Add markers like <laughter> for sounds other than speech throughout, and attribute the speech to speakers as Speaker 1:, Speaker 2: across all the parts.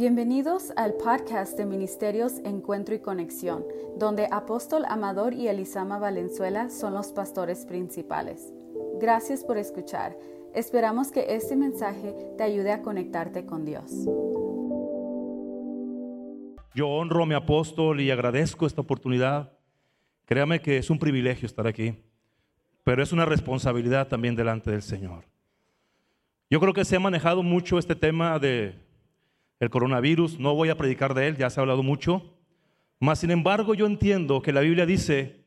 Speaker 1: Bienvenidos al podcast de Ministerios Encuentro y Conexión, donde Apóstol Amador y Elisama Valenzuela son los pastores principales. Gracias por escuchar. Esperamos que este mensaje te ayude a conectarte con Dios.
Speaker 2: Yo honro a mi apóstol y agradezco esta oportunidad. Créame que es un privilegio estar aquí, pero es una responsabilidad también delante del Señor. Yo creo que se ha manejado mucho este tema de el coronavirus, no voy a predicar de él, ya se ha hablado mucho. Mas sin embargo, yo entiendo que la Biblia dice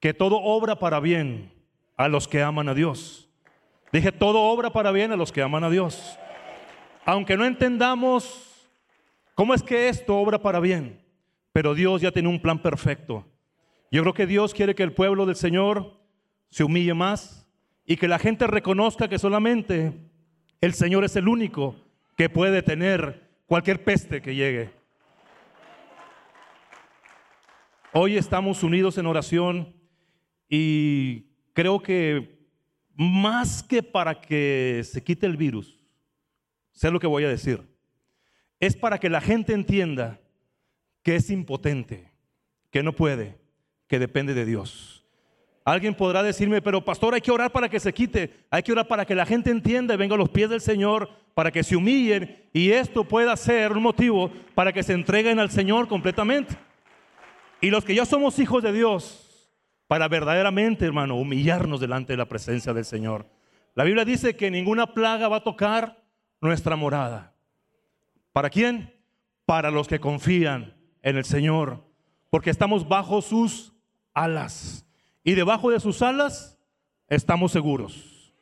Speaker 2: que todo obra para bien a los que aman a Dios. Dije, todo obra para bien a los que aman a Dios. Aunque no entendamos cómo es que esto obra para bien, pero Dios ya tiene un plan perfecto. Yo creo que Dios quiere que el pueblo del Señor se humille más y que la gente reconozca que solamente el Señor es el único que puede tener cualquier peste que llegue. Hoy estamos unidos en oración y creo que más que para que se quite el virus, sé lo que voy a decir, es para que la gente entienda que es impotente, que no puede, que depende de Dios. Alguien podrá decirme, pero pastor, hay que orar para que se quite, hay que orar para que la gente entienda y venga a los pies del Señor, para que se humillen y esto pueda ser un motivo para que se entreguen al Señor completamente. Y los que ya somos hijos de Dios, para verdaderamente, hermano, humillarnos delante de la presencia del Señor. La Biblia dice que ninguna plaga va a tocar nuestra morada. ¿Para quién? Para los que confían en el Señor, porque estamos bajo sus alas y debajo de sus alas estamos seguros.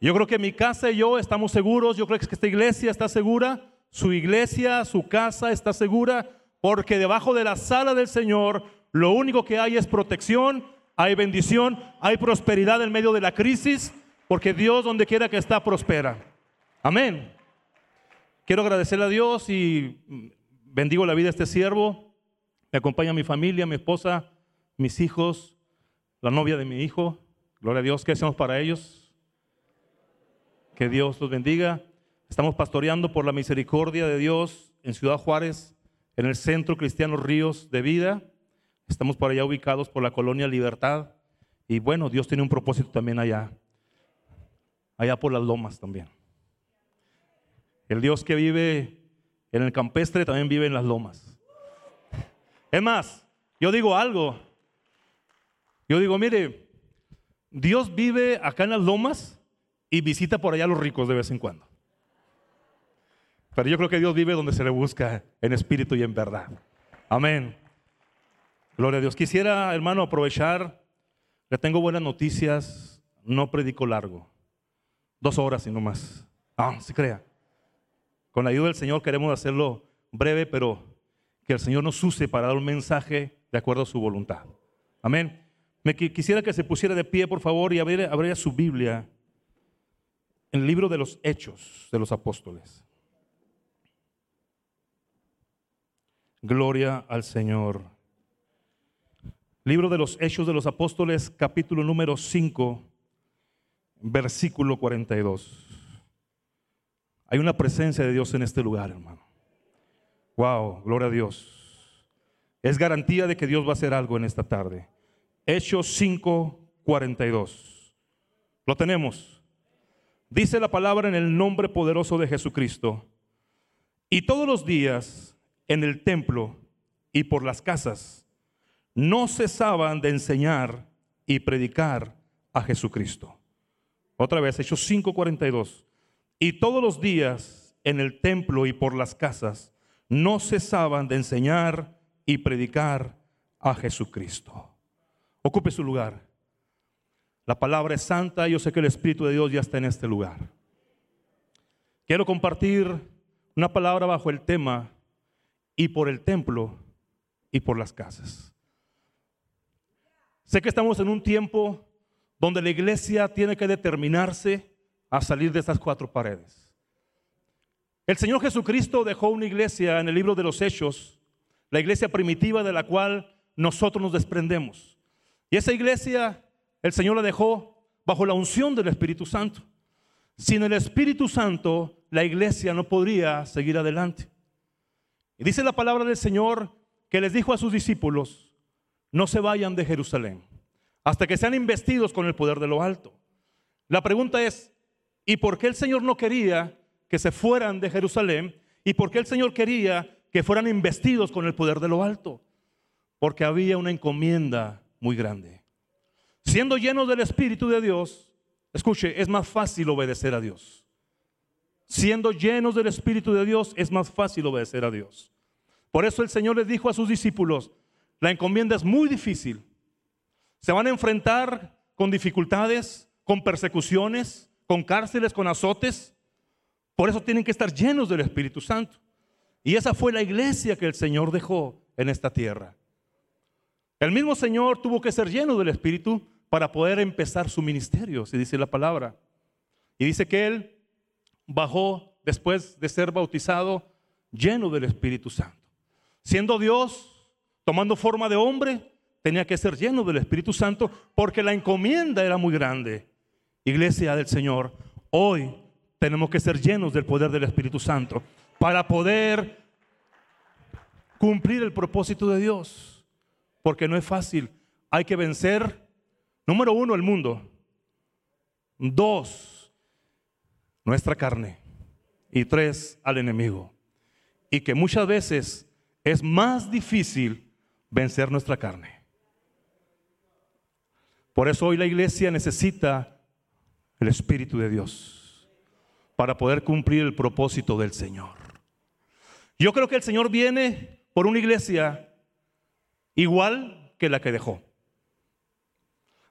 Speaker 2: Yo creo que mi casa y yo estamos seguros, yo creo que esta iglesia está segura, su iglesia, su casa está segura, porque debajo de la sala del Señor lo único que hay es protección, hay bendición, hay prosperidad en medio de la crisis, porque Dios donde quiera que está prospera. Amén. Quiero agradecerle a Dios y bendigo la vida de este siervo. Me acompaña mi familia, mi esposa, mis hijos, la novia de mi hijo. Gloria a Dios, ¿qué hacemos para ellos? Que Dios los bendiga. Estamos pastoreando por la misericordia de Dios en Ciudad Juárez, en el Centro Cristiano Ríos de Vida. Estamos por allá ubicados por la colonia Libertad. Y bueno, Dios tiene un propósito también allá. Allá por las lomas también. El Dios que vive en el campestre también vive en las lomas. Es más, yo digo algo, yo digo, mire, Dios vive acá en las lomas y visita por allá a los ricos de vez en cuando. Pero yo creo que Dios vive donde se le busca en espíritu y en verdad. Amén. Gloria a Dios. Quisiera, hermano, aprovechar. Le tengo buenas noticias. No predico largo. Dos horas y no más. Ah, se crea. Con la ayuda del Señor queremos hacerlo breve, pero que el Señor nos use para dar un mensaje de acuerdo a su voluntad. Amén. Me quisiera que se pusiera de pie, por favor, y abriera, su Biblia en el libro de los Hechos de los Apóstoles. Gloria al Señor. Libro de los Hechos de los Apóstoles, capítulo número 5, versículo 42. Hay una presencia de Dios en este lugar, hermano. Wow, gloria a Dios. Es garantía de que Dios va a hacer algo en esta tarde. Hechos 5:42. Lo tenemos. Dice la palabra en el nombre poderoso de Jesucristo. Y todos los días en el templo y por las casas no cesaban de enseñar y predicar a Jesucristo. Otra vez, Hechos 5:42. Y todos los días en el templo y por las casas no cesaban de enseñar y predicar a Jesucristo. Ocupe su lugar. La palabra es santa y yo sé que el Espíritu de Dios ya está en este lugar. Quiero compartir una palabra bajo el tema y por el templo y por las casas. Sé que estamos en un tiempo donde la iglesia tiene que determinarse a salir de estas cuatro paredes. El Señor Jesucristo dejó una iglesia en el libro de los Hechos, la iglesia primitiva de la cual nosotros nos desprendemos. Y esa iglesia el Señor la dejó bajo la unción del Espíritu Santo. Sin el Espíritu Santo, la iglesia no podría seguir adelante. Y dice la palabra del Señor que les dijo a sus discípulos, no se vayan de Jerusalén hasta que sean investidos con el poder de lo alto. La pregunta es, ¿y por qué el Señor no quería que se fueran de Jerusalén? ¿Y por qué el Señor quería que fueran investidos con el poder de lo alto? Porque había una encomienda muy grande. Siendo llenos del Espíritu de Dios, escuche, es más fácil obedecer a Dios. Siendo llenos del Espíritu de Dios, es más fácil obedecer a Dios. Por eso el Señor les dijo a sus discípulos, la encomienda es muy difícil. Se van a enfrentar con dificultades, con persecuciones, con cárceles, con azotes. Por eso tienen que estar llenos del Espíritu Santo. Y esa fue la iglesia que el Señor dejó en esta tierra. El mismo Señor tuvo que ser lleno del Espíritu para poder empezar su ministerio, si dice la palabra. Y dice que Él bajó después de ser bautizado lleno del Espíritu Santo. Siendo Dios, tomando forma de hombre, tenía que ser lleno del Espíritu Santo porque la encomienda era muy grande. Iglesia del Señor, hoy tenemos que ser llenos del poder del Espíritu Santo para poder cumplir el propósito de Dios porque no es fácil. Hay que vencer, número uno, el mundo. Dos, nuestra carne. Y tres, al enemigo. Y que muchas veces es más difícil vencer nuestra carne. Por eso hoy la iglesia necesita el Espíritu de Dios para poder cumplir el propósito del Señor. Yo creo que el Señor viene por una iglesia igual que la que dejó.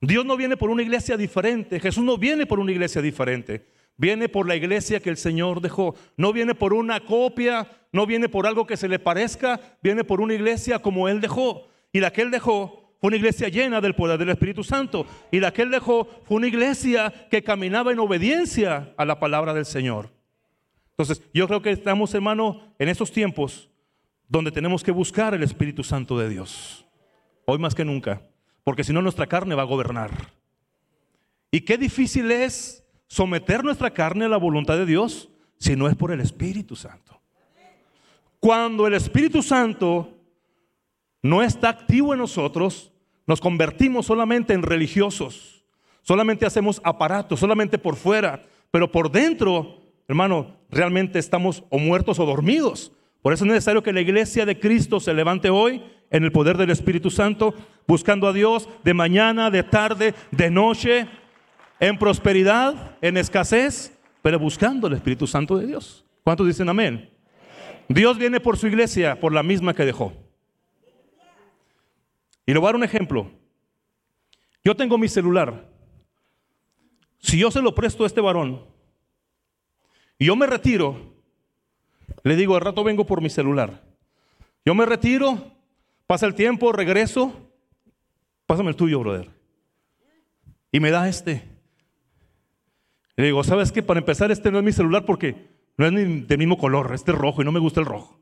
Speaker 2: Dios no viene por una iglesia diferente, Jesús no viene por una iglesia diferente, viene por la iglesia que el Señor dejó, no viene por una copia, no viene por algo que se le parezca, viene por una iglesia como Él dejó. Y la que Él dejó fue una iglesia llena del poder del Espíritu Santo. Y la que Él dejó fue una iglesia que caminaba en obediencia a la palabra del Señor. Entonces, yo creo que estamos, hermano, en estos tiempos donde tenemos que buscar el Espíritu Santo de Dios. Hoy más que nunca, porque si no nuestra carne va a gobernar. Y qué difícil es someter nuestra carne a la voluntad de Dios si no es por el Espíritu Santo. Cuando el Espíritu Santo no está activo en nosotros, nos convertimos solamente en religiosos, solamente hacemos aparatos, solamente por fuera, pero por dentro, hermano, realmente estamos o muertos o dormidos. Por eso es necesario que la iglesia de Cristo se levante hoy en el poder del Espíritu Santo, buscando a Dios de mañana, de tarde, de noche, en prosperidad, en escasez, pero buscando el Espíritu Santo de Dios. ¿Cuántos dicen amén? Dios viene por su iglesia, por la misma que dejó. Y le voy a dar un ejemplo. Yo tengo mi celular. Si yo se lo presto a este varón y yo me retiro, le digo, al rato vengo por mi celular. Yo me retiro, pasa el tiempo, regreso. Pásame el tuyo, brother. Y me da este. Le digo, ¿sabes qué? Para empezar, este no es mi celular porque no es del mismo color, este es rojo y no me gusta el rojo.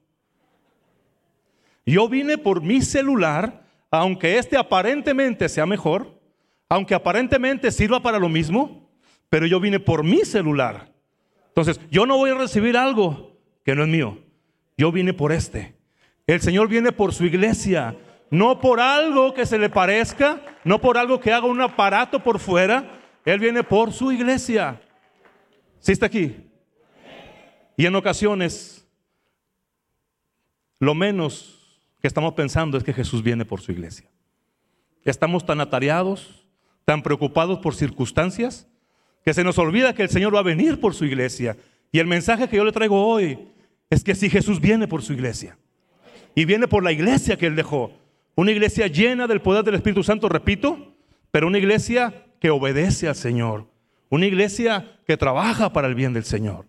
Speaker 2: Yo vine por mi celular, aunque este aparentemente sea mejor, aunque aparentemente sirva para lo mismo, pero yo vine por mi celular. Entonces, yo no voy a recibir algo que no es mío. Yo vine por este. El Señor viene por su iglesia, no por algo que se le parezca, no por algo que haga un aparato por fuera. Él viene por su iglesia. ¿Sí está aquí? Y en ocasiones, lo menos que estamos pensando es que Jesús viene por su iglesia. Estamos tan atareados, tan preocupados por circunstancias, que se nos olvida que el Señor va a venir por su iglesia. Y el mensaje que yo le traigo hoy es que si Jesús viene por su iglesia y viene por la iglesia que Él dejó, una iglesia llena del poder del Espíritu Santo, repito, pero una iglesia que obedece al Señor, una iglesia que trabaja para el bien del Señor.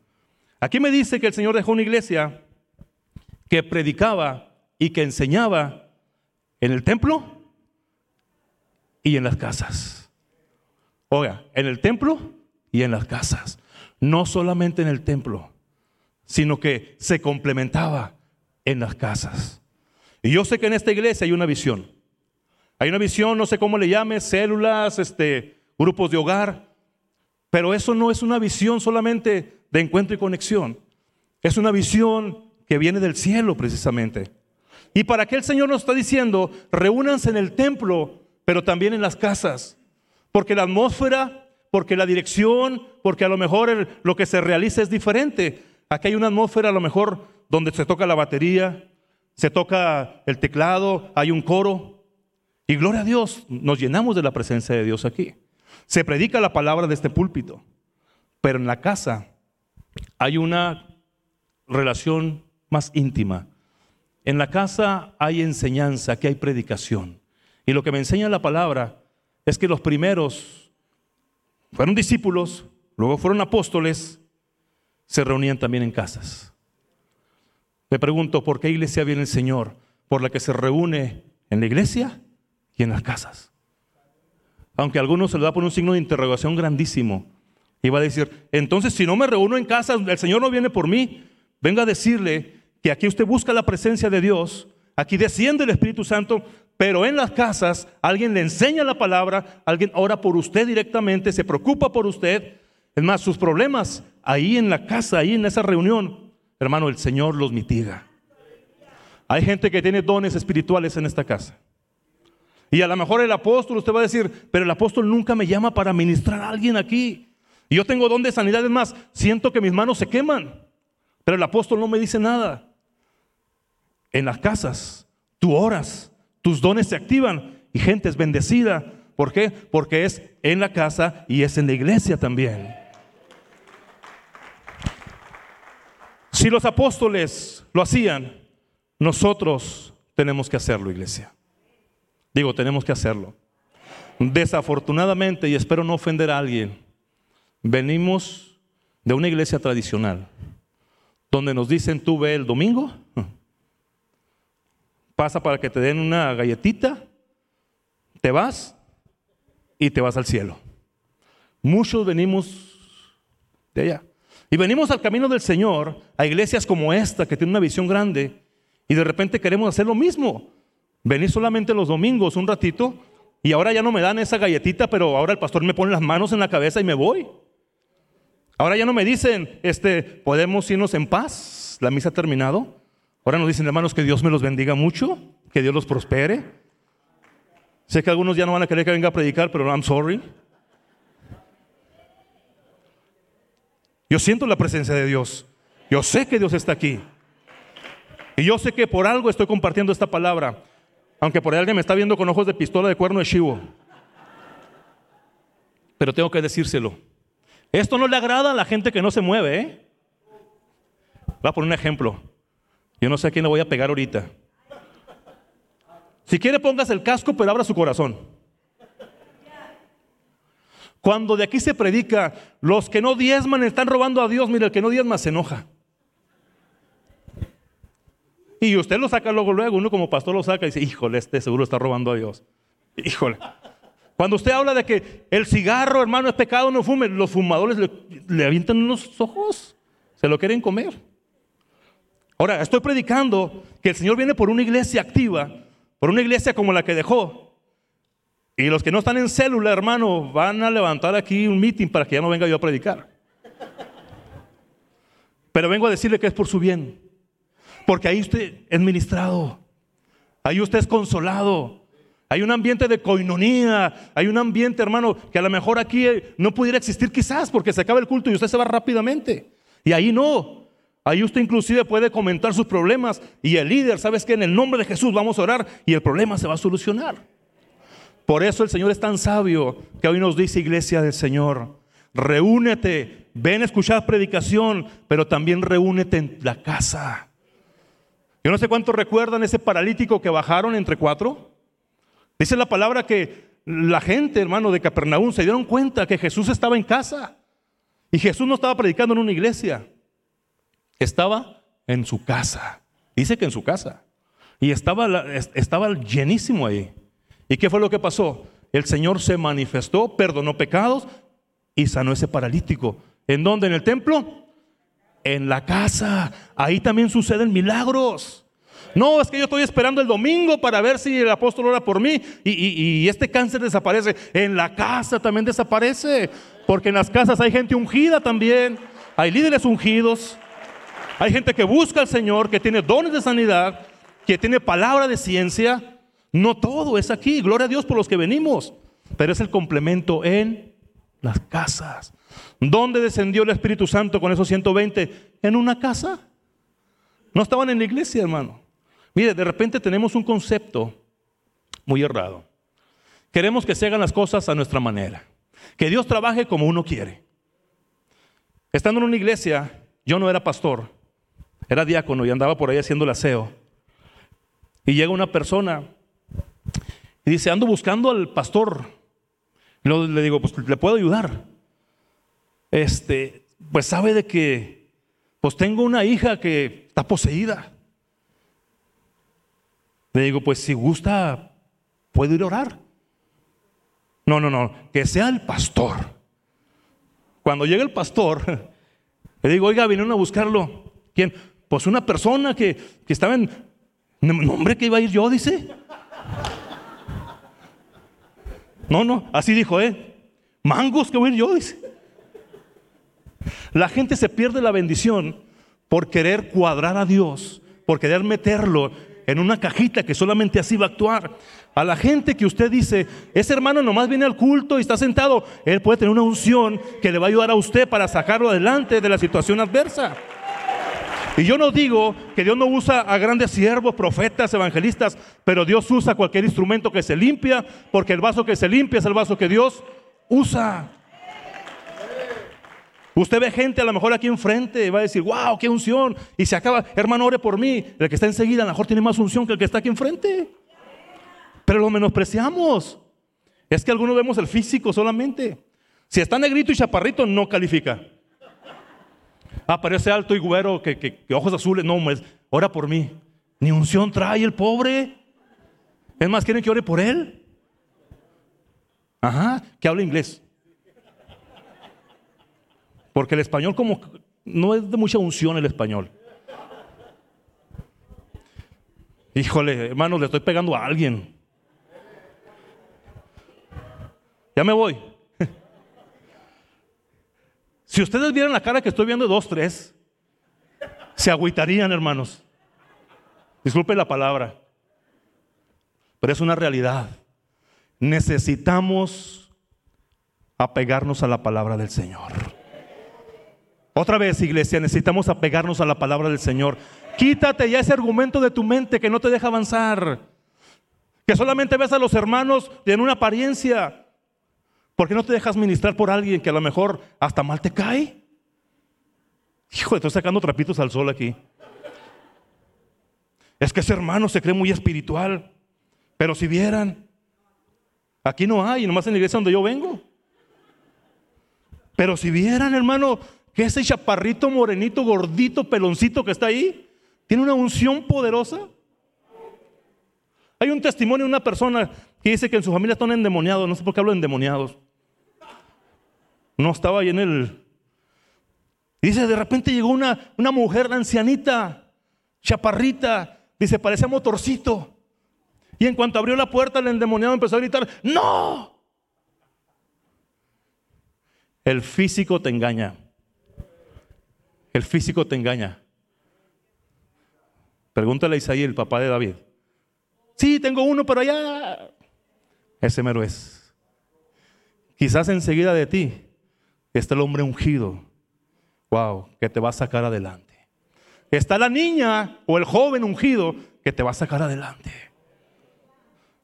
Speaker 2: Aquí me dice que el Señor dejó una iglesia que predicaba y que enseñaba en el templo y en las casas. Oiga, en el templo y en las casas. No solamente en el templo, sino que se complementaba en las casas. Y yo sé que en esta iglesia hay una visión. Hay una visión, no sé cómo le llame, células, este, grupos de hogar, pero eso no es una visión solamente de encuentro y conexión. Es una visión que viene del cielo precisamente. ¿Y para qué el Señor nos está diciendo, reúnanse en el templo, pero también en las casas? Porque la atmósfera, porque la dirección, porque a lo mejor lo que se realiza es diferente. Aquí hay una atmósfera a lo mejor donde se toca la batería, se toca el teclado, hay un coro. Y gloria a Dios, nos llenamos de la presencia de Dios aquí. Se predica la palabra de este púlpito, pero en la casa hay una relación más íntima. En la casa hay enseñanza, que hay predicación. Y lo que me enseña la palabra es que los primeros fueron discípulos, luego fueron apóstoles, se reunían también en casas. Me pregunto, ¿por qué iglesia viene el Señor? ¿Por la que se reúne en la iglesia y en las casas? Aunque a algunos se le da por un signo de interrogación grandísimo. Y va a decir, entonces si no me reúno en casa, el Señor no viene por mí. Venga a decirle que aquí usted busca la presencia de Dios, aquí desciende el Espíritu Santo, pero en las casas alguien le enseña la palabra, alguien ora por usted directamente, se preocupa por usted. Es más, sus problemas ahí en la casa, ahí en esa reunión, hermano, el Señor los mitiga. Hay gente que tiene dones espirituales en esta casa. Y a lo mejor el apóstol, usted va a decir, pero el apóstol nunca me llama para ministrar a alguien aquí. Y yo tengo don de sanidad, es más, siento que mis manos se queman. Pero el apóstol no me dice nada. En las casas, tú oras, tus dones se activan y gente es bendecida. ¿Por qué? Porque es en la casa y es en la iglesia también. Si los apóstoles lo hacían, nosotros tenemos que hacerlo, iglesia. Digo, tenemos que hacerlo. Desafortunadamente, y espero no ofender a alguien, venimos de una iglesia tradicional, donde nos dicen, tú ve el domingo, pasa para que te den una galletita, te vas y te vas al cielo. Muchos venimos de allá. Y venimos al camino del Señor, a iglesias como esta, que tiene una visión grande, y de repente queremos hacer lo mismo. Venir solamente los domingos un ratito, y ahora ya no me dan esa galletita, pero ahora el pastor me pone las manos en la cabeza y me voy. Ahora ya no me dicen, este, podemos irnos en paz, la misa ha terminado. Ahora nos dicen, hermanos, que Dios me los bendiga mucho, que Dios los prospere. Sé que algunos ya no van a querer que venga a predicar, pero I'm sorry. Yo siento la presencia de Dios. Yo sé que Dios está aquí. Y yo sé que por algo estoy compartiendo esta palabra. Aunque por ahí alguien me está viendo con ojos de pistola de cuerno de chivo. Pero tengo que decírselo. Esto no le agrada a la gente que no se mueve. ¿eh? Voy a poner un ejemplo. Yo no sé a quién le voy a pegar ahorita. Si quiere, pongas el casco, pero abra su corazón. Cuando de aquí se predica, los que no diezman están robando a Dios, mire, el que no diezma se enoja. Y usted lo saca luego, luego, uno como pastor lo saca y dice, híjole, este seguro está robando a Dios. Híjole. Cuando usted habla de que el cigarro, hermano, es pecado, no fume, los fumadores le, le avientan unos ojos, se lo quieren comer. Ahora, estoy predicando que el Señor viene por una iglesia activa, por una iglesia como la que dejó, y los que no están en célula, hermano, van a levantar aquí un meeting para que ya no venga yo a predicar. Pero vengo a decirle que es por su bien. Porque ahí usted es ministrado. Ahí usted es consolado. Hay un ambiente de coinonía. Hay un ambiente, hermano, que a lo mejor aquí no pudiera existir quizás porque se acaba el culto y usted se va rápidamente. Y ahí no. Ahí usted inclusive puede comentar sus problemas y el líder, ¿sabes que En el nombre de Jesús vamos a orar y el problema se va a solucionar. Por eso el Señor es tan sabio que hoy nos dice, iglesia del Señor, reúnete, ven a escuchar predicación, pero también reúnete en la casa. Yo no sé cuántos recuerdan ese paralítico que bajaron entre cuatro. Dice la palabra que la gente, hermano, de Capernaum se dieron cuenta que Jesús estaba en casa. Y Jesús no estaba predicando en una iglesia. Estaba en su casa. Dice que en su casa. Y estaba, estaba llenísimo ahí. ¿Y qué fue lo que pasó? El Señor se manifestó, perdonó pecados y sanó ese paralítico. ¿En dónde? ¿En el templo? En la casa. Ahí también suceden milagros. No, es que yo estoy esperando el domingo para ver si el apóstol ora por mí y, y, este cáncer desaparece. En la casa también desaparece. Porque en las casas hay gente ungida también. Hay líderes ungidos. Hay gente que busca al Señor, que tiene dones de sanidad, que tiene palabra de ciencia. No todo es aquí. Gloria a Dios por los que venimos. Pero es el complemento en las casas. ¿Dónde descendió el Espíritu Santo con esos 120? En una casa. No estaban en la iglesia, hermano. Mire, de repente tenemos un concepto muy errado. Queremos que se hagan las cosas a nuestra manera. Que Dios trabaje como uno quiere. Estando en una iglesia, yo no era pastor, era diácono y andaba por ahí haciendo el aseo. Y llega una persona dice, ando buscando al pastor. le digo, pues le puedo ayudar. Este, pues sabe de que, pues tengo una hija que está poseída. Le digo, pues si gusta, puedo ir a orar. No, no, no, que sea el pastor. Cuando llega el pastor, <laughs> le digo, oiga, vinieron a buscarlo. ¿Quién? Pues una persona que, que estaba en... Nombre que iba a ir yo, dice. No, no, así dijo, ¿eh? Mangos que voy a ir yo, dice. La gente se pierde la bendición por querer cuadrar a Dios, por querer meterlo en una cajita que solamente así va a actuar. A la gente que usted dice, ese hermano nomás viene al culto y está sentado, él puede tener una unción que le va a ayudar a usted para sacarlo adelante de la situación adversa. Y yo no digo que Dios no usa a grandes siervos, profetas, evangelistas, pero Dios usa cualquier instrumento que se limpia, porque el vaso que se limpia es el vaso que Dios usa. Usted ve gente a lo mejor aquí enfrente y va a decir, wow, qué unción. Y se acaba, hermano, ore por mí. El que está enseguida a lo mejor tiene más unción que el que está aquí enfrente. Pero lo menospreciamos. Es que algunos vemos el físico solamente. Si está negrito y chaparrito, no califica. Aparece alto y güero, que, ojos azules. No, pues, ora por mí. Ni unción trae el pobre. Es más, ¿quieren que ore por él? Ajá, que hable inglés. Porque el español como no es de mucha unción el español. Híjole, hermano, le estoy pegando a alguien. Ya me voy. Si ustedes vieran la cara que estoy viendo dos, tres, se agüitarían, hermanos. Disculpe la palabra, pero es una realidad. Necesitamos apegarnos a la palabra del Señor. Otra vez, iglesia, necesitamos apegarnos a la palabra del Señor. Quítate ya ese argumento de tu mente que no te deja avanzar. Que solamente ves a los hermanos en una apariencia. ¿Por qué no te dejas ministrar por alguien que a lo mejor hasta mal te cae? Hijo, estoy sacando trapitos al sol aquí. Es que ese hermano se cree muy espiritual. Pero si vieran, aquí no hay, nomás en la iglesia donde yo vengo. Pero si vieran, hermano, que ese chaparrito, morenito, gordito, peloncito que está ahí, tiene una unción poderosa. Hay un testimonio de una persona que dice que en su familia están endemoniados. No sé por qué hablo de endemoniados. No estaba ahí en el... Dice, de repente llegó una, una mujer ancianita, chaparrita, dice, parece motorcito. Y en cuanto abrió la puerta, el endemoniado empezó a gritar, ¡No! El físico te engaña. El físico te engaña. Pregúntale a Isaí, el papá de David. Sí, tengo uno, pero allá. Ese mero es. Quizás enseguida de ti está el hombre ungido. Wow, que te va a sacar adelante. Está la niña o el joven ungido que te va a sacar adelante.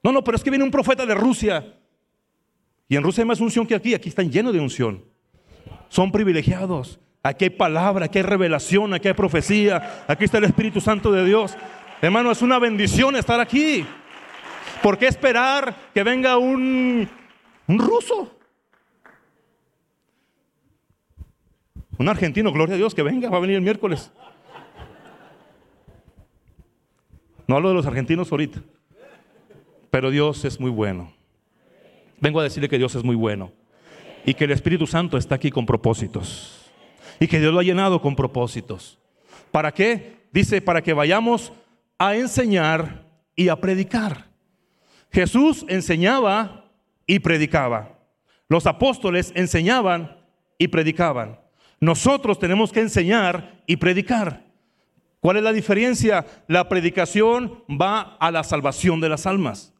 Speaker 2: No, no, pero es que viene un profeta de Rusia. Y en Rusia hay más unción que aquí. Aquí están llenos de unción. Son privilegiados. Aquí hay palabra, aquí hay revelación, aquí hay profecía. Aquí está el Espíritu Santo de Dios. Hermano, es una bendición estar aquí. ¿Por qué esperar que venga un, un ruso? Un argentino, gloria a Dios, que venga, va a venir el miércoles. No hablo de los argentinos ahorita, pero Dios es muy bueno. Vengo a decirle que Dios es muy bueno y que el Espíritu Santo está aquí con propósitos y que Dios lo ha llenado con propósitos. ¿Para qué? Dice, para que vayamos a enseñar y a predicar. Jesús enseñaba y predicaba. Los apóstoles enseñaban y predicaban. Nosotros tenemos que enseñar y predicar. ¿Cuál es la diferencia? La predicación va a la salvación de las almas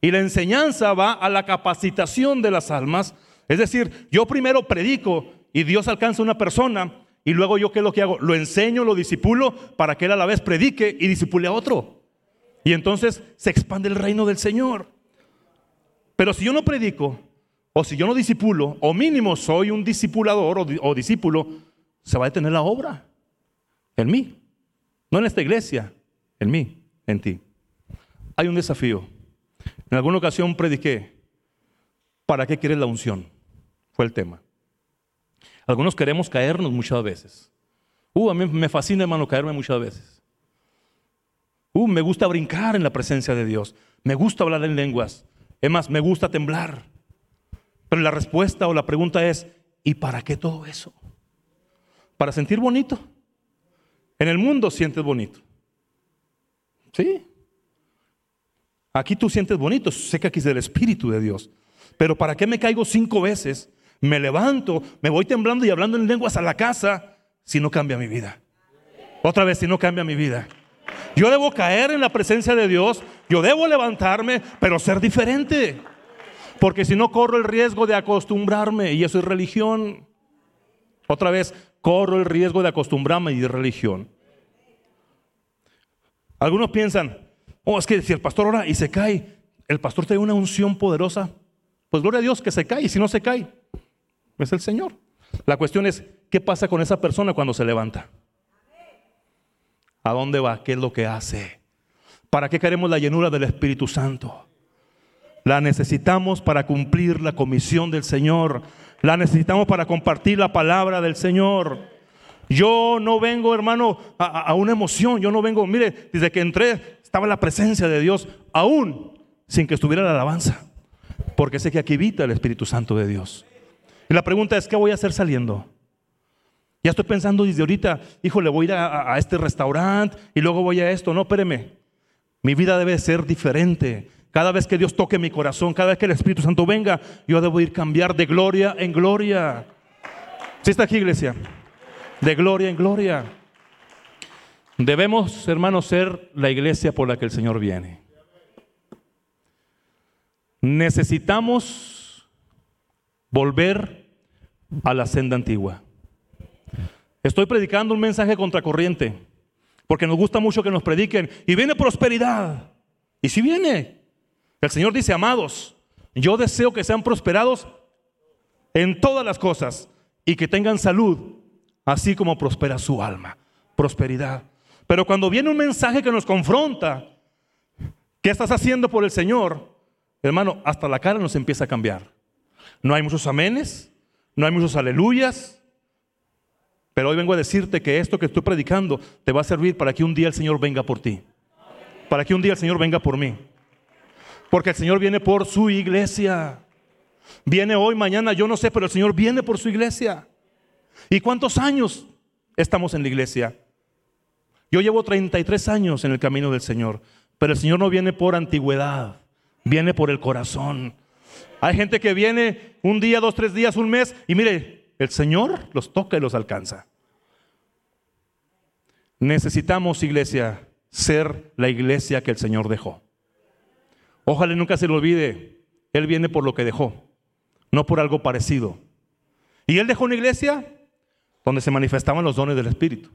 Speaker 2: y la enseñanza va a la capacitación de las almas. Es decir, yo primero predico y Dios alcanza a una persona y luego yo qué es lo que hago? Lo enseño, lo disipulo para que él a la vez predique y disipule a otro. Y entonces se expande el reino del Señor. Pero si yo no predico, o si yo no disipulo, o mínimo soy un discipulador o, o discípulo, se va a detener la obra en mí. No en esta iglesia, en mí, en ti. Hay un desafío. En alguna ocasión prediqué, ¿para qué quieres la unción? Fue el tema. Algunos queremos caernos muchas veces. Uh, a mí me fascina, hermano, caerme muchas veces. Uh, me gusta brincar en la presencia de Dios. Me gusta hablar en lenguas. Es más, me gusta temblar. Pero la respuesta o la pregunta es, ¿y para qué todo eso? ¿Para sentir bonito? En el mundo sientes bonito. ¿Sí? Aquí tú sientes bonito, sé que aquí es del Espíritu de Dios. Pero ¿para qué me caigo cinco veces? Me levanto, me voy temblando y hablando en lenguas a la casa si no cambia mi vida. Otra vez, si no cambia mi vida. Yo debo caer en la presencia de Dios, yo debo levantarme, pero ser diferente. Porque si no corro el riesgo de acostumbrarme y eso es religión. Otra vez, corro el riesgo de acostumbrarme y de religión. Algunos piensan, oh, es que si el pastor ora y se cae, el pastor tiene una unción poderosa, pues gloria a Dios que se cae, y si no se cae, es el Señor. La cuestión es, ¿qué pasa con esa persona cuando se levanta? ¿A dónde va? ¿Qué es lo que hace? ¿Para qué queremos la llenura del Espíritu Santo? La necesitamos para cumplir la comisión del Señor. La necesitamos para compartir la palabra del Señor. Yo no vengo, hermano, a, una emoción. Yo no vengo, mire, desde que entré estaba la presencia de Dios, aún sin que estuviera la alabanza. Porque sé que aquí habita el Espíritu Santo de Dios. Y la pregunta es, ¿qué voy a hacer saliendo? Ya estoy pensando desde ahorita, hijo, le voy a ir a, a este restaurante y luego voy a esto. No, espéreme. Mi vida debe ser diferente. Cada vez que Dios toque mi corazón, cada vez que el Espíritu Santo venga, yo debo ir cambiar de gloria en gloria. ¿Sí está aquí, iglesia? De gloria en gloria. Debemos, hermanos, ser la iglesia por la que el Señor viene. Necesitamos volver a la senda antigua. Estoy predicando un mensaje contracorriente, porque nos gusta mucho que nos prediquen y viene prosperidad. Y si viene, el Señor dice, amados, yo deseo que sean prosperados en todas las cosas y que tengan salud, así como prospera su alma. Prosperidad. Pero cuando viene un mensaje que nos confronta, ¿qué estás haciendo por el Señor? Hermano, hasta la cara nos empieza a cambiar. No hay muchos amenes, no hay muchos aleluyas, pero hoy vengo a decirte que esto que estoy predicando te va a servir para que un día el Señor venga por ti. Para que un día el Señor venga por mí. Porque el Señor viene por su iglesia. Viene hoy, mañana, yo no sé, pero el Señor viene por su iglesia. ¿Y cuántos años estamos en la iglesia? Yo llevo 33 años en el camino del Señor, pero el Señor no viene por antigüedad, viene por el corazón. Hay gente que viene un día, dos, tres días, un mes, y mire, el Señor los toca y los alcanza. Necesitamos, iglesia, ser la iglesia que el Señor dejó. Ojalá nunca se le olvide, Él viene por lo que dejó, no por algo parecido. Y Él dejó una iglesia donde se manifestaban los dones del Espíritu.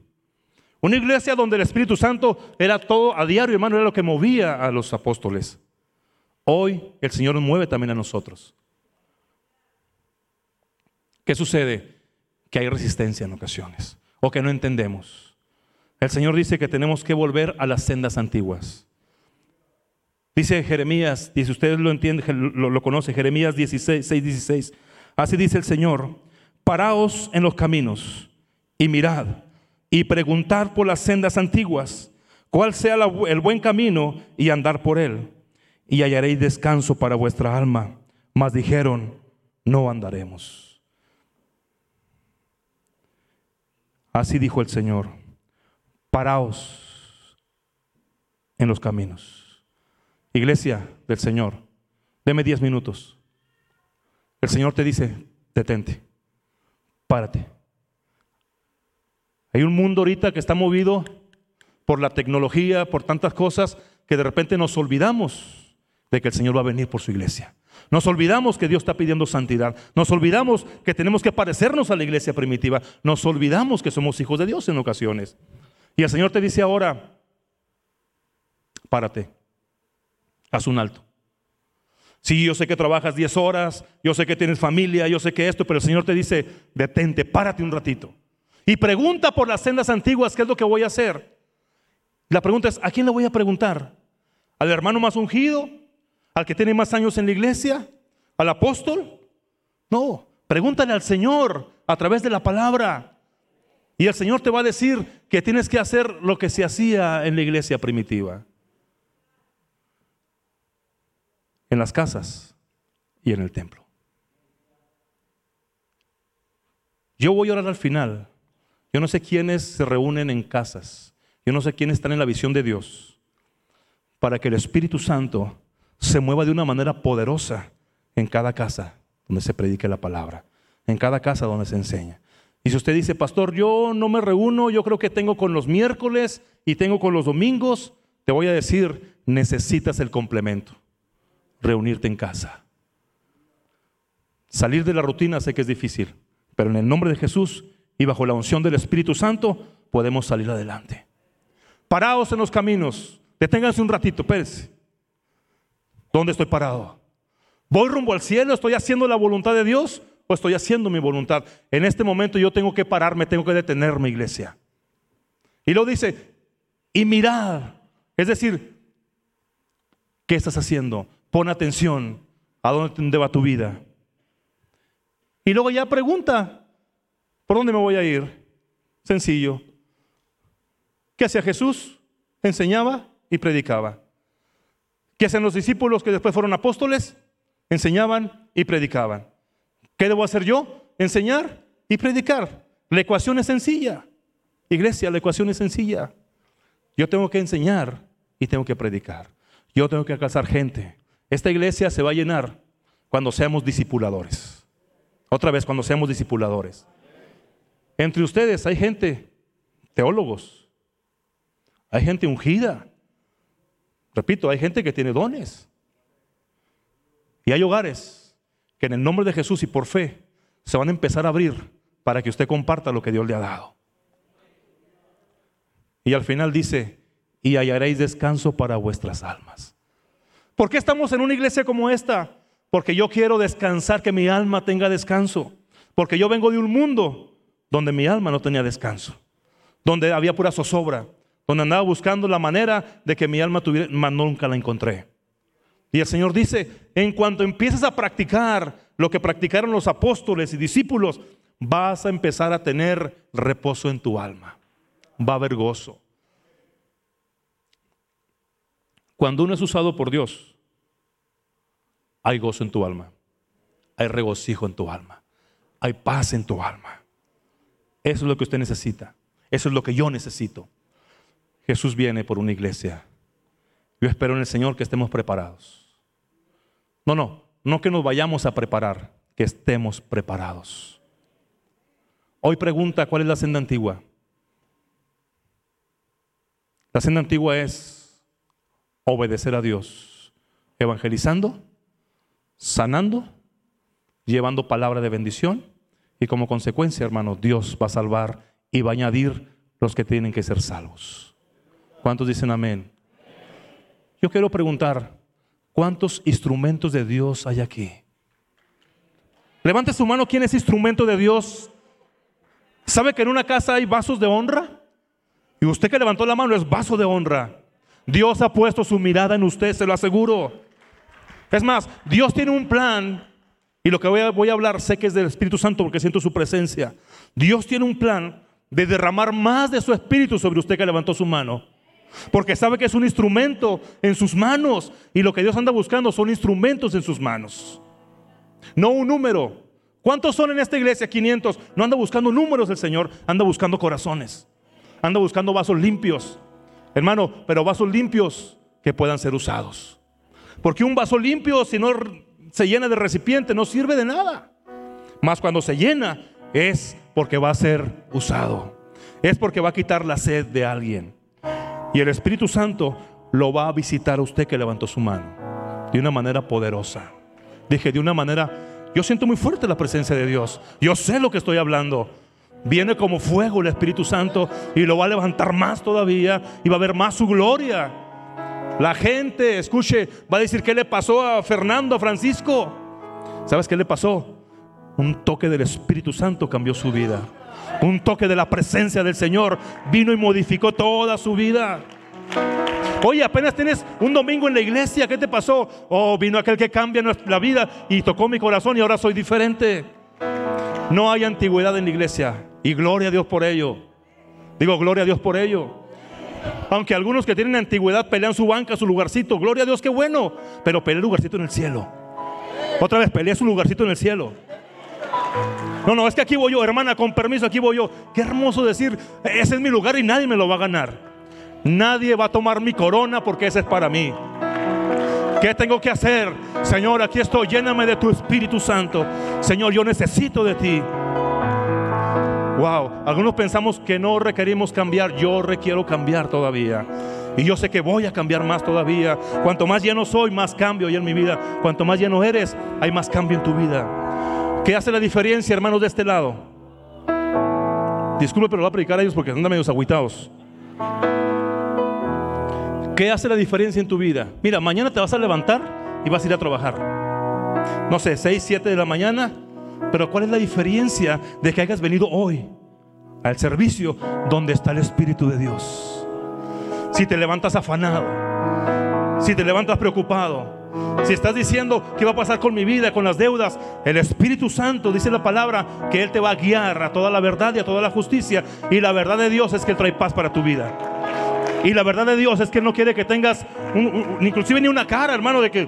Speaker 2: Una iglesia donde el Espíritu Santo era todo a diario, hermano, era lo que movía a los apóstoles. Hoy el Señor nos mueve también a nosotros. ¿Qué sucede? Que hay resistencia en ocasiones o que no entendemos. El Señor dice que tenemos que volver a las sendas antiguas. Dice Jeremías, si ustedes lo entienden, lo, lo conocen, Jeremías 16, 6, 16. Así dice el Señor, paraos en los caminos y mirad y preguntad por las sendas antiguas, cuál sea el buen camino y andar por él. Y hallaréis descanso para vuestra alma. Mas dijeron, no andaremos. Así dijo el Señor, paraos en los caminos Iglesia del Señor, deme diez minutos. El Señor te dice, detente, párate. Hay un mundo ahorita que está movido por la tecnología, por tantas cosas, que de repente nos olvidamos de que el Señor va a venir por su iglesia. Nos olvidamos que Dios está pidiendo santidad. Nos olvidamos que tenemos que parecernos a la iglesia primitiva. Nos olvidamos que somos hijos de Dios en ocasiones. Y el Señor te dice ahora, párate, haz un alto. Sí, yo sé que trabajas 10 horas, yo sé que tienes familia, yo sé que esto, pero el Señor te dice, detente, párate un ratito. Y pregunta por las sendas antiguas, ¿qué es lo que voy a hacer? La pregunta es, ¿a quién le voy a preguntar? ¿Al hermano más ungido? ¿Al que tiene más años en la iglesia? ¿Al apóstol? No, pregúntale al Señor a través de la palabra. Y el Señor te va a decir que tienes que hacer lo que se hacía en la iglesia primitiva. En las casas y en el templo. Yo voy a orar al final. Yo no sé quiénes se reúnen en casas. Yo no sé quiénes están en la visión de Dios. Para que el Espíritu Santo se mueva de una manera poderosa en cada casa donde se predique la palabra. En cada casa donde se enseña. Y si usted dice, pastor, yo no me reúno, yo creo que tengo con los miércoles y tengo con los domingos, te voy a decir, necesitas el complemento reunirte en casa. Salir de la rutina sé que es difícil, pero en el nombre de Jesús y bajo la unción del Espíritu Santo podemos salir adelante. Parados en los caminos, deténganse un ratito, Pérez. ¿Dónde estoy parado? ¿Voy rumbo al cielo? ¿Estoy haciendo la voluntad de Dios o estoy haciendo mi voluntad? En este momento yo tengo que pararme, tengo que detenerme, iglesia. Y lo dice, y mirad, es decir, ¿qué estás haciendo? Pon atención a dónde va tu vida. Y luego ya pregunta, ¿por dónde me voy a ir? Sencillo. ¿Qué hacía Jesús? Enseñaba y predicaba. ¿Qué hacían los discípulos que después fueron apóstoles? Enseñaban y predicaban. ¿Qué debo hacer yo? Enseñar y predicar. La ecuación es sencilla. Iglesia, la ecuación es sencilla. Yo tengo que enseñar y tengo que predicar. Yo tengo que alcanzar gente. Esta iglesia se va a llenar cuando seamos discipuladores. Otra vez, cuando seamos discipuladores. Entre ustedes hay gente, teólogos, hay gente ungida. Repito, hay gente que tiene dones. Y hay hogares que en el nombre de Jesús y por fe se van a empezar a abrir para que usted comparta lo que Dios le ha dado. Y al final dice, y hallaréis descanso para vuestras almas. ¿Por qué estamos en una iglesia como esta? Porque yo quiero descansar, que mi alma tenga descanso. Porque yo vengo de un mundo donde mi alma no tenía descanso. Donde había pura zozobra. Donde andaba buscando la manera de que mi alma tuviera, mas nunca la encontré. Y el Señor dice, en cuanto empieces a practicar lo que practicaron los apóstoles y discípulos, vas a empezar a tener reposo en tu alma. Va a haber gozo. Cuando uno es usado por Dios, hay gozo en tu alma, hay regocijo en tu alma, hay paz en tu alma. Eso es lo que usted necesita, eso es lo que yo necesito. Jesús viene por una iglesia. Yo espero en el Señor que estemos preparados. No, no, no que nos vayamos a preparar, que estemos preparados. Hoy pregunta, ¿cuál es la senda antigua? La senda antigua es obedecer a Dios, evangelizando, sanando, llevando palabra de bendición y como consecuencia, hermano, Dios va a salvar y va a añadir los que tienen que ser salvos. ¿Cuántos dicen amén? Yo quiero preguntar, ¿cuántos instrumentos de Dios hay aquí? Levante su mano, ¿quién es instrumento de Dios? ¿Sabe que en una casa hay vasos de honra? Y usted que levantó la mano es vaso de honra. Dios ha puesto su mirada en usted, se lo aseguro. Es más, Dios tiene un plan, y lo que voy a, voy a hablar sé que es del Espíritu Santo porque siento su presencia. Dios tiene un plan de derramar más de su Espíritu sobre usted que levantó su mano. Porque sabe que es un instrumento en sus manos. Y lo que Dios anda buscando son instrumentos en sus manos. No un número. ¿Cuántos son en esta iglesia? 500. No anda buscando números el Señor, anda buscando corazones. Anda buscando vasos limpios. Hermano, pero vasos limpios que puedan ser usados. Porque un vaso limpio, si no se llena de recipiente, no sirve de nada. Más cuando se llena, es porque va a ser usado. Es porque va a quitar la sed de alguien. Y el Espíritu Santo lo va a visitar a usted que levantó su mano. De una manera poderosa. Dije, de una manera, yo siento muy fuerte la presencia de Dios. Yo sé lo que estoy hablando. Viene como fuego el Espíritu Santo y lo va a levantar más todavía y va a ver más su gloria. La gente, escuche, va a decir, ¿qué le pasó a Fernando, a Francisco? ¿Sabes qué le pasó? Un toque del Espíritu Santo cambió su vida. Un toque de la presencia del Señor vino y modificó toda su vida. Oye, apenas tienes un domingo en la iglesia, ¿qué te pasó? Oh, vino aquel que cambia nuestra vida y tocó mi corazón y ahora soy diferente. No hay antigüedad en la iglesia y gloria a Dios por ello. Digo, gloria a Dios por ello. Aunque algunos que tienen antigüedad pelean su banca, su lugarcito, gloria a Dios, qué bueno, pero pelea el lugarcito en el cielo. Otra vez, pelea su lugarcito en el cielo. No, no, es que aquí voy yo, hermana, con permiso, aquí voy yo. Qué hermoso decir, ese es mi lugar y nadie me lo va a ganar. Nadie va a tomar mi corona porque ese es para mí. ¿Qué tengo que hacer? Señor, aquí estoy, lléname de tu Espíritu Santo. Señor, yo necesito de ti. Wow, algunos pensamos que no requerimos cambiar, yo requiero cambiar todavía. Y yo sé que voy a cambiar más todavía. Cuanto más lleno soy, más cambio hay en mi vida. Cuanto más lleno eres, hay más cambio en tu vida. ¿Qué hace la diferencia, hermanos, de este lado? Disculpe, pero lo voy a predicar a ellos porque andan medio agüitados. ¿Qué hace la diferencia en tu vida? Mira, mañana te vas a levantar y vas a ir a trabajar. No sé, 6, 7 de la mañana. Pero ¿cuál es la diferencia de que hayas venido hoy al servicio donde está el Espíritu de Dios? Si te levantas afanado, si te levantas preocupado, si estás diciendo qué va a pasar con mi vida, con las deudas, el Espíritu Santo dice la palabra que Él te va a guiar a toda la verdad y a toda la justicia. Y la verdad de Dios es que Él trae paz para tu vida. Y la verdad de Dios es que no quiere que tengas inclusive ni una cara, hermano, de que,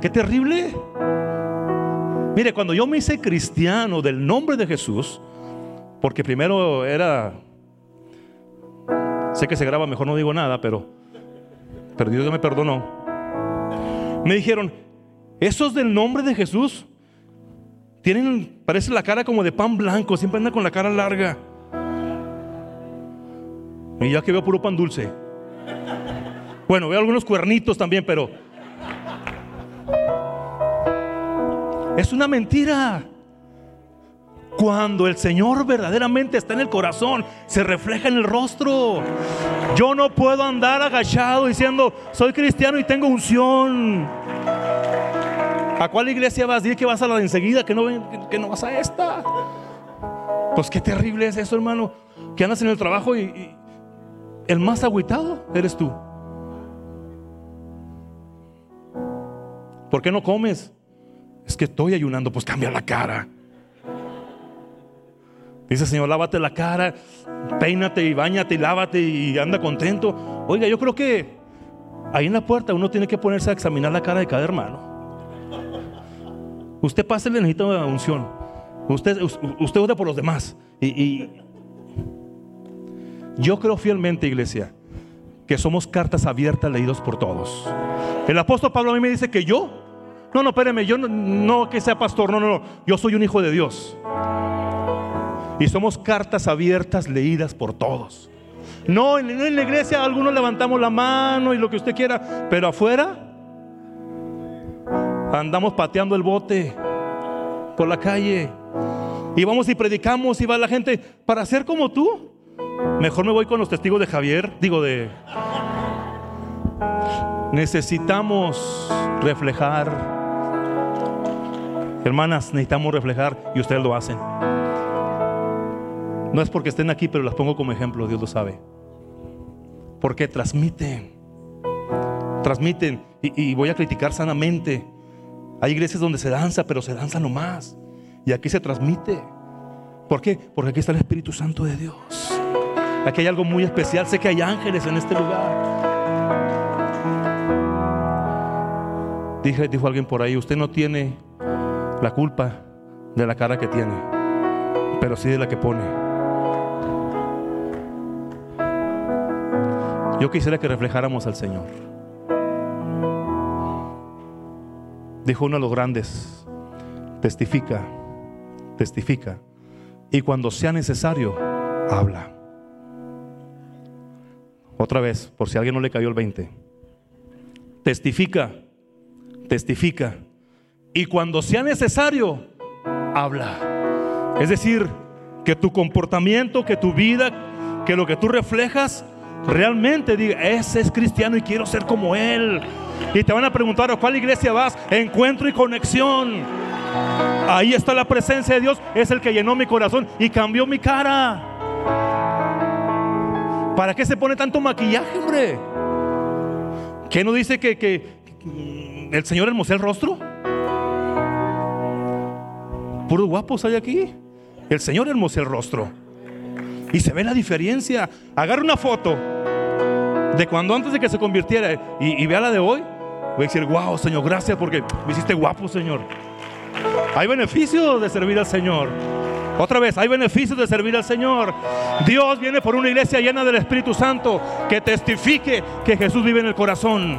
Speaker 2: qué terrible. Mire, cuando yo me hice cristiano del nombre de Jesús, porque primero era, sé que se graba, mejor no digo nada, pero, pero Dios me perdonó. Me dijeron, esos del nombre de Jesús tienen, parece la cara como de pan blanco, siempre andan con la cara larga. Y ya que veo puro pan dulce. Bueno, veo algunos cuernitos también, pero... Es una mentira. Cuando el Señor verdaderamente está en el corazón, se refleja en el rostro. Yo no puedo andar agachado diciendo, soy cristiano y tengo unción. ¿A cuál iglesia vas? Dile que vas a la de enseguida, que no, que no vas a esta. Pues qué terrible es eso, hermano. Que andas en el trabajo y, el más agüitado eres tú. ¿Por qué no comes? Es que estoy ayunando, pues cambia la cara. Dice Señor, lávate la cara, peínate y bañate y lávate y anda contento. Oiga, yo creo que ahí en la puerta uno tiene que ponerse a examinar la cara de cada hermano. Usted pase, le necesita una unción. Usted, usted ora por los demás. y yo creo fielmente, iglesia, que somos cartas abiertas leídos por todos. El apóstol Pablo a mí me dice que yo, no, no, espéreme, yo no, que sea pastor, no, no, no, yo soy un hijo de Dios. Y somos cartas abiertas leídas por todos. No, en, en la iglesia algunos levantamos la mano y lo que usted quiera, pero afuera andamos pateando el bote por la calle. Y vamos y predicamos y va la gente para ser como tú. Mejor me voy con los testigos de Javier, digo de... Necesitamos reflejar, hermanas, necesitamos reflejar y ustedes lo hacen. No es porque estén aquí, pero las pongo como ejemplo, Dios lo sabe. Porque transmiten, transmiten, y, voy a criticar sanamente. Hay iglesias donde se danza, pero se danza nomás. Y aquí se transmite. ¿Por qué? Porque aquí está el Espíritu Santo de Dios. Aquí hay algo muy especial. Sé que hay ángeles en este lugar. Dije, dijo alguien por ahí, usted no tiene la culpa de la cara que tiene, pero sí de la que pone. Yo quisiera que reflejáramos al Señor. Dijo uno de los grandes, testifica, testifica, y cuando sea necesario, habla. Otra vez, por si a alguien no le cayó el 20. Testifica, testifica. Y cuando sea necesario, habla. Es decir, que tu comportamiento, que tu vida, que lo que tú reflejas, realmente diga, ese es cristiano y quiero ser como él. Y te van a preguntar a cuál iglesia vas, encuentro y conexión. Ahí está la presencia de Dios, es el que llenó mi corazón y cambió mi cara. ¿Para qué se pone tanto maquillaje, hombre? ¿Qué no dice que, el Señor hermosea el rostro? Puros guapos hay aquí. El Señor hermosea el rostro. Y se ve la diferencia. Agarra una foto de cuando antes de que se convirtiera y, y vea la de hoy. Voy a decir, wow, Señor, gracias porque me hiciste guapo, Señor. Hay beneficios de servir al Señor. Otra vez, hay beneficios de servir al Señor. Dios viene por una iglesia llena del Espíritu Santo que testifique que Jesús vive en el corazón.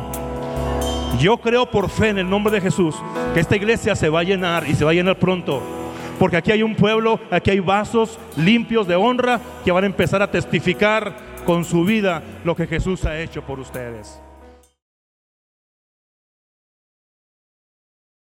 Speaker 2: Yo creo por fe en el nombre de Jesús que esta iglesia se va a llenar y se va a llenar pronto. Porque aquí hay un pueblo, aquí hay vasos limpios de honra que van a empezar a testificar con su vida lo que Jesús ha hecho por ustedes.